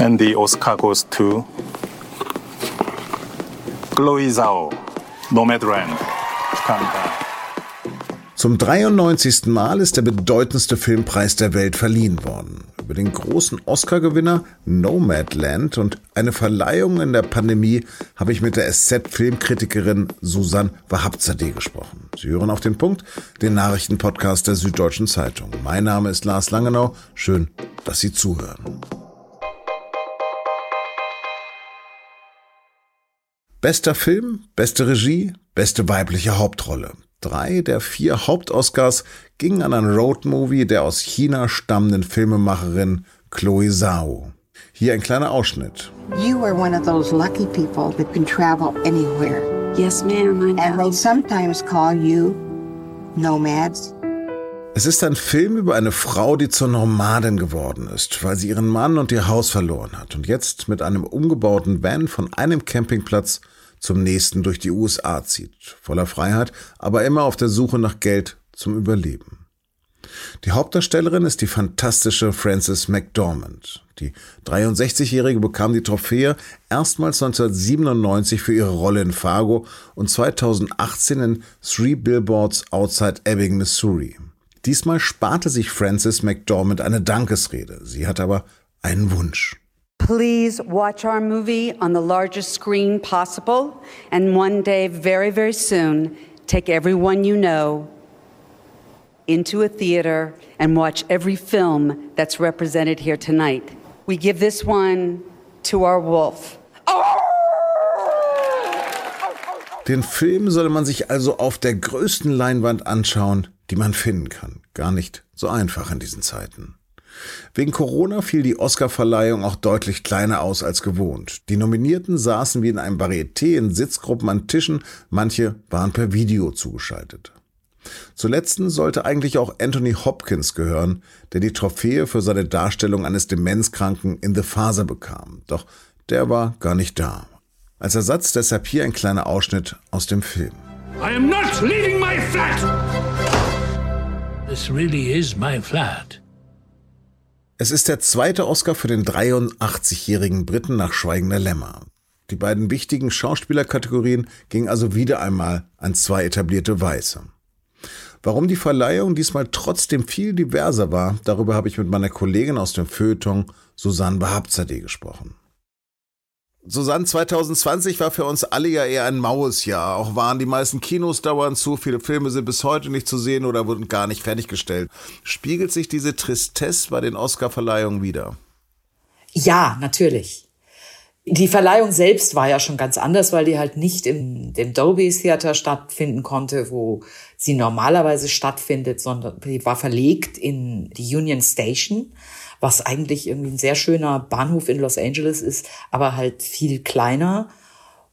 And the Oscar goes to Chloe Zhao, Nomadland. Zum 93. Mal ist der bedeutendste Filmpreis der Welt verliehen worden. Über den großen Oscar-Gewinner Nomadland und eine Verleihung in der Pandemie habe ich mit der SZ-Filmkritikerin Susanne Wahabzadeh gesprochen. Sie hören auf den Punkt, den Nachrichtenpodcast der Süddeutschen Zeitung. Mein Name ist Lars Langenau. Schön, dass Sie zuhören. Bester Film, beste Regie, beste weibliche Hauptrolle. Drei der vier Hauptoscars gingen an einen Roadmovie der aus China stammenden Filmemacherin Chloe Zhao. Hier ein kleiner Ausschnitt. You are one of those lucky people that can travel anywhere. Yes, ma'am. And they sometimes call you nomads. Es ist ein Film über eine Frau, die zur Nomadin geworden ist, weil sie ihren Mann und ihr Haus verloren hat und jetzt mit einem umgebauten Van von einem Campingplatz zum nächsten durch die USA zieht, voller Freiheit, aber immer auf der Suche nach Geld zum Überleben. Die Hauptdarstellerin ist die fantastische Frances McDormand. Die 63-Jährige bekam die Trophäe erstmals 1997 für ihre Rolle in Fargo und 2018 in Three Billboards Outside Ebbing, Missouri. Diesmal sparte sich Frances McDormand eine Dankesrede. Sie hat aber einen Wunsch. Please watch our movie on the largest screen possible, and one day, very, very soon, take everyone you know into a theater and watch every film that's represented here tonight. We give this one to our wolf. Den Film solle man sich also auf der größten Leinwand anschauen, die man finden kann. Gar nicht so einfach in diesen Zeiten. Wegen Corona fiel die Oscarverleihung auch deutlich kleiner aus als gewohnt. Die Nominierten saßen wie in einem Varieté in Sitzgruppen an Tischen, manche waren per Video zugeschaltet. Zuletzt sollte eigentlich auch Anthony Hopkins gehören, der die Trophäe für seine Darstellung eines Demenzkranken in The Faser bekam. Doch der war gar nicht da. Als Ersatz deshalb hier ein kleiner Ausschnitt aus dem Film. I am not leaving my flat! This really is my flat. Es ist der zweite Oscar für den 83-jährigen Briten nach Schweigender Lämmer. Die beiden wichtigen Schauspielerkategorien gingen also wieder einmal an zwei etablierte Weiße. Warum die Verleihung diesmal trotzdem viel diverser war, darüber habe ich mit meiner Kollegin aus dem Feuilleton Susanne Behabzadeh gesprochen. Susanne, 2020 war für uns alle ja eher ein maues Jahr. Auch waren die meisten Kinos dauernd zu, viele Filme sind bis heute nicht zu sehen oder wurden gar nicht fertiggestellt. Spiegelt sich diese Tristesse bei den Oscarverleihungen wieder? Ja, natürlich. Die Verleihung selbst war ja schon ganz anders, weil die halt nicht im dem Dolby Theater stattfinden konnte, wo sie normalerweise stattfindet, sondern die war verlegt in die Union Station was eigentlich irgendwie ein sehr schöner Bahnhof in Los Angeles ist, aber halt viel kleiner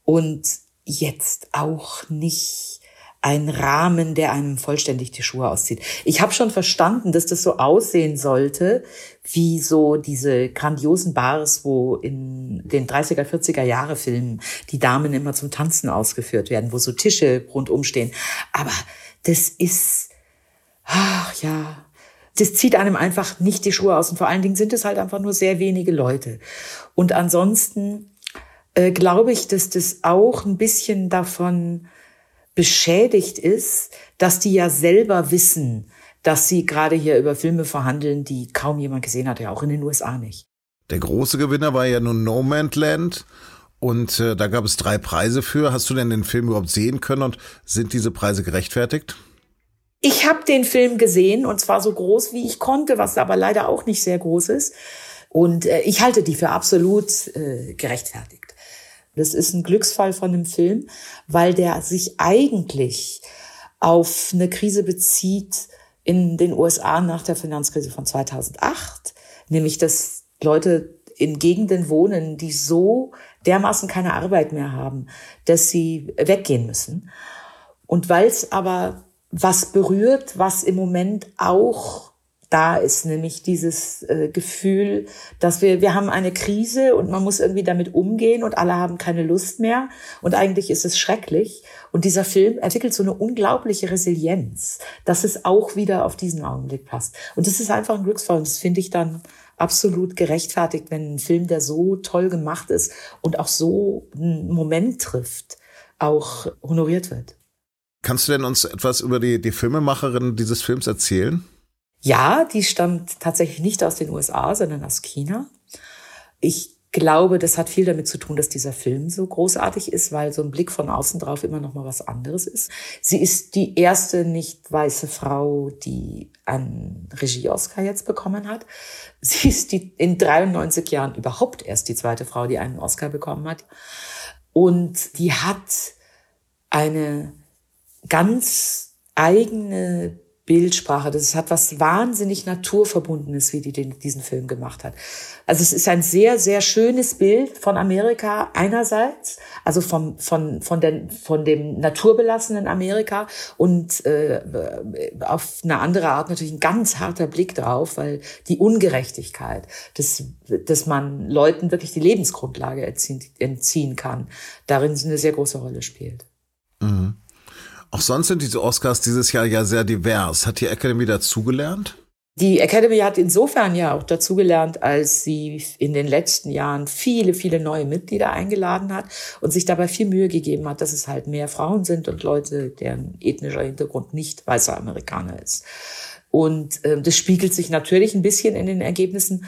und jetzt auch nicht ein Rahmen, der einem vollständig die Schuhe auszieht. Ich habe schon verstanden, dass das so aussehen sollte, wie so diese grandiosen Bars, wo in den 30er, 40er Jahre Filmen die Damen immer zum Tanzen ausgeführt werden, wo so Tische rundum stehen. Aber das ist, ach ja, das zieht einem einfach nicht die Schuhe aus. Und vor allen Dingen sind es halt einfach nur sehr wenige Leute. Und ansonsten äh, glaube ich, dass das auch ein bisschen davon beschädigt ist, dass die ja selber wissen, dass sie gerade hier über Filme verhandeln, die kaum jemand gesehen hat, ja auch in den USA nicht. Der große Gewinner war ja nun No Man's Land. Und äh, da gab es drei Preise für. Hast du denn den Film überhaupt sehen können und sind diese Preise gerechtfertigt? Ich habe den Film gesehen und zwar so groß wie ich konnte, was aber leider auch nicht sehr groß ist. Und äh, ich halte die für absolut äh, gerechtfertigt. Das ist ein Glücksfall von dem Film, weil der sich eigentlich auf eine Krise bezieht in den USA nach der Finanzkrise von 2008, nämlich dass Leute in Gegenden wohnen, die so dermaßen keine Arbeit mehr haben, dass sie weggehen müssen. Und weil es aber was berührt, was im Moment auch da ist, nämlich dieses äh, Gefühl, dass wir, wir haben eine Krise und man muss irgendwie damit umgehen und alle haben keine Lust mehr und eigentlich ist es schrecklich. Und dieser Film entwickelt so eine unglaubliche Resilienz, dass es auch wieder auf diesen Augenblick passt. Und das ist einfach ein Glücksfall und das finde ich dann absolut gerechtfertigt, wenn ein Film, der so toll gemacht ist und auch so einen Moment trifft, auch honoriert wird. Kannst du denn uns etwas über die, die Filmemacherin dieses Films erzählen? Ja, die stammt tatsächlich nicht aus den USA, sondern aus China. Ich glaube, das hat viel damit zu tun, dass dieser Film so großartig ist, weil so ein Blick von außen drauf immer noch mal was anderes ist. Sie ist die erste nicht weiße Frau, die einen Regie-Oscar jetzt bekommen hat. Sie ist die in 93 Jahren überhaupt erst die zweite Frau, die einen Oscar bekommen hat. Und die hat eine ganz eigene Bildsprache. Das hat was wahnsinnig Naturverbundenes, wie die den, diesen Film gemacht hat. Also es ist ein sehr, sehr schönes Bild von Amerika einerseits, also vom, von, von, den, von dem naturbelassenen Amerika und äh, auf eine andere Art natürlich ein ganz harter Blick drauf, weil die Ungerechtigkeit, dass, dass man Leuten wirklich die Lebensgrundlage entziehen, entziehen kann, darin eine sehr große Rolle spielt. Mhm. Auch sonst sind diese Oscars dieses Jahr ja sehr divers. Hat die Academy dazugelernt? Die Academy hat insofern ja auch dazugelernt, als sie in den letzten Jahren viele, viele neue Mitglieder eingeladen hat und sich dabei viel Mühe gegeben hat, dass es halt mehr Frauen sind und Leute, deren ethnischer Hintergrund nicht weißer Amerikaner ist. Und äh, das spiegelt sich natürlich ein bisschen in den Ergebnissen.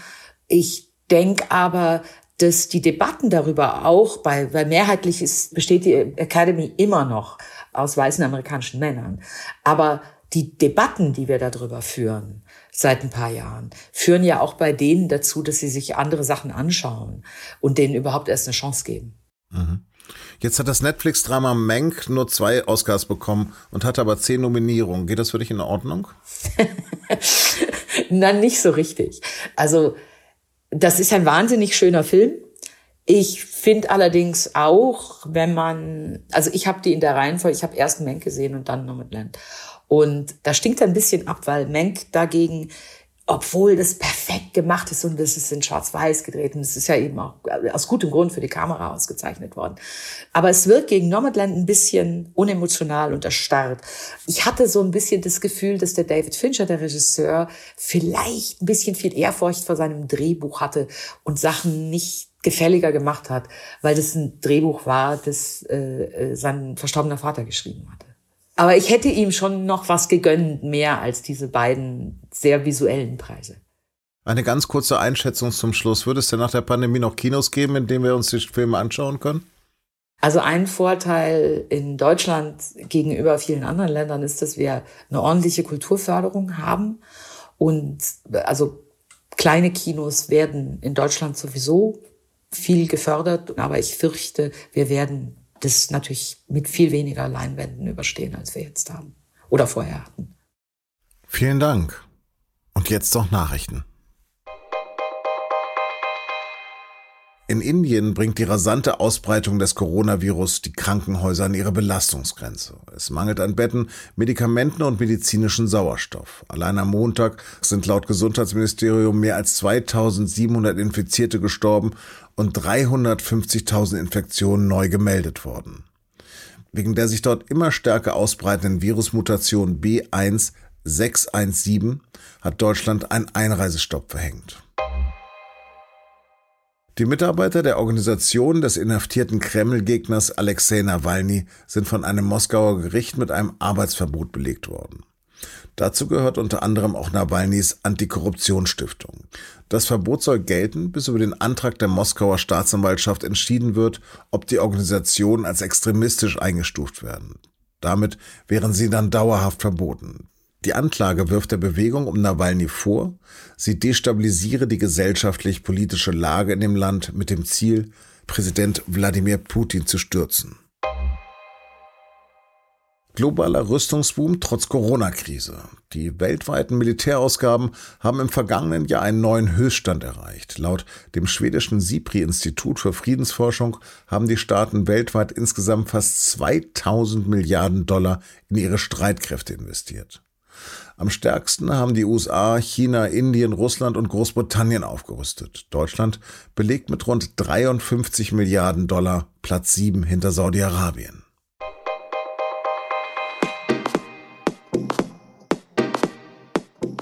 Ich denke aber, dass die Debatten darüber auch bei, weil mehrheitlich ist, besteht die Academy immer noch aus weißen amerikanischen Männern. Aber die Debatten, die wir darüber führen, seit ein paar Jahren, führen ja auch bei denen dazu, dass sie sich andere Sachen anschauen und denen überhaupt erst eine Chance geben. Mhm. Jetzt hat das Netflix-Drama Mank nur zwei Oscars bekommen und hat aber zehn Nominierungen. Geht das für dich in Ordnung? Na, nicht so richtig. Also, das ist ein wahnsinnig schöner Film. Ich finde allerdings auch, wenn man, also ich habe die in der Reihenfolge, ich habe erst Menk gesehen und dann Nomadland. Und da stinkt ein bisschen ab, weil Menk dagegen, obwohl das perfekt gemacht ist und das ist in Schwarz-Weiß gedreht und es ist ja eben auch aus gutem Grund für die Kamera ausgezeichnet worden. Aber es wirkt gegen Nomadland ein bisschen unemotional und erstarrt. Ich hatte so ein bisschen das Gefühl, dass der David Fincher, der Regisseur, vielleicht ein bisschen viel Ehrfurcht vor seinem Drehbuch hatte und Sachen nicht gefälliger gemacht hat, weil das ein Drehbuch war, das äh, äh, sein verstorbener Vater geschrieben hatte. Aber ich hätte ihm schon noch was gegönnt, mehr als diese beiden sehr visuellen Preise. Eine ganz kurze Einschätzung zum Schluss. Würde es denn nach der Pandemie noch Kinos geben, in denen wir uns die Filme anschauen können? Also ein Vorteil in Deutschland gegenüber vielen anderen Ländern ist, dass wir eine ordentliche Kulturförderung haben. Und also kleine Kinos werden in Deutschland sowieso viel gefördert, aber ich fürchte, wir werden das natürlich mit viel weniger Leinwänden überstehen, als wir jetzt haben oder vorher hatten. Vielen Dank. Und jetzt noch Nachrichten. In Indien bringt die rasante Ausbreitung des Coronavirus die Krankenhäuser an ihre Belastungsgrenze. Es mangelt an Betten, Medikamenten und medizinischen Sauerstoff. Allein am Montag sind laut Gesundheitsministerium mehr als 2700 Infizierte gestorben und 350.000 Infektionen neu gemeldet worden. Wegen der sich dort immer stärker ausbreitenden Virusmutation B1617 hat Deutschland einen Einreisestopp verhängt. Die Mitarbeiter der Organisation des inhaftierten Kreml-Gegners Alexei Nawalny sind von einem Moskauer Gericht mit einem Arbeitsverbot belegt worden. Dazu gehört unter anderem auch Nawalnys Antikorruptionsstiftung. Das Verbot soll gelten, bis über den Antrag der Moskauer Staatsanwaltschaft entschieden wird, ob die Organisationen als extremistisch eingestuft werden. Damit wären sie dann dauerhaft verboten. Die Anklage wirft der Bewegung um Nawalny vor, sie destabilisiere die gesellschaftlich-politische Lage in dem Land mit dem Ziel, Präsident Wladimir Putin zu stürzen. Globaler Rüstungsboom trotz Corona-Krise. Die weltweiten Militärausgaben haben im vergangenen Jahr einen neuen Höchststand erreicht. Laut dem schwedischen SIPRI-Institut für Friedensforschung haben die Staaten weltweit insgesamt fast 2000 Milliarden Dollar in ihre Streitkräfte investiert. Am stärksten haben die USA, China, Indien, Russland und Großbritannien aufgerüstet. Deutschland belegt mit rund 53 Milliarden Dollar Platz 7 hinter Saudi-Arabien.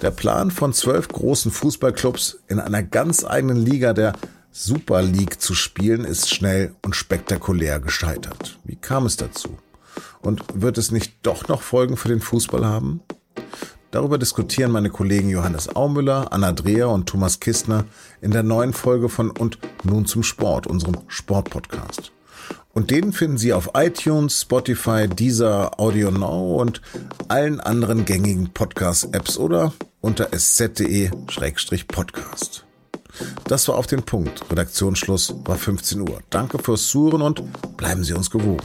Der Plan von zwölf großen Fußballclubs in einer ganz eigenen Liga der Super League zu spielen, ist schnell und spektakulär gescheitert. Wie kam es dazu? Und wird es nicht doch noch Folgen für den Fußball haben? Darüber diskutieren meine Kollegen Johannes Aumüller, Anna Dreher und Thomas Kistner in der neuen Folge von Und nun zum Sport, unserem Sportpodcast. Und den finden Sie auf iTunes, Spotify, Deezer, Audio Now und allen anderen gängigen Podcast-Apps oder unter sz.de-podcast. Das war auf den Punkt. Redaktionsschluss war 15 Uhr. Danke fürs Zuhören und bleiben Sie uns gewogen.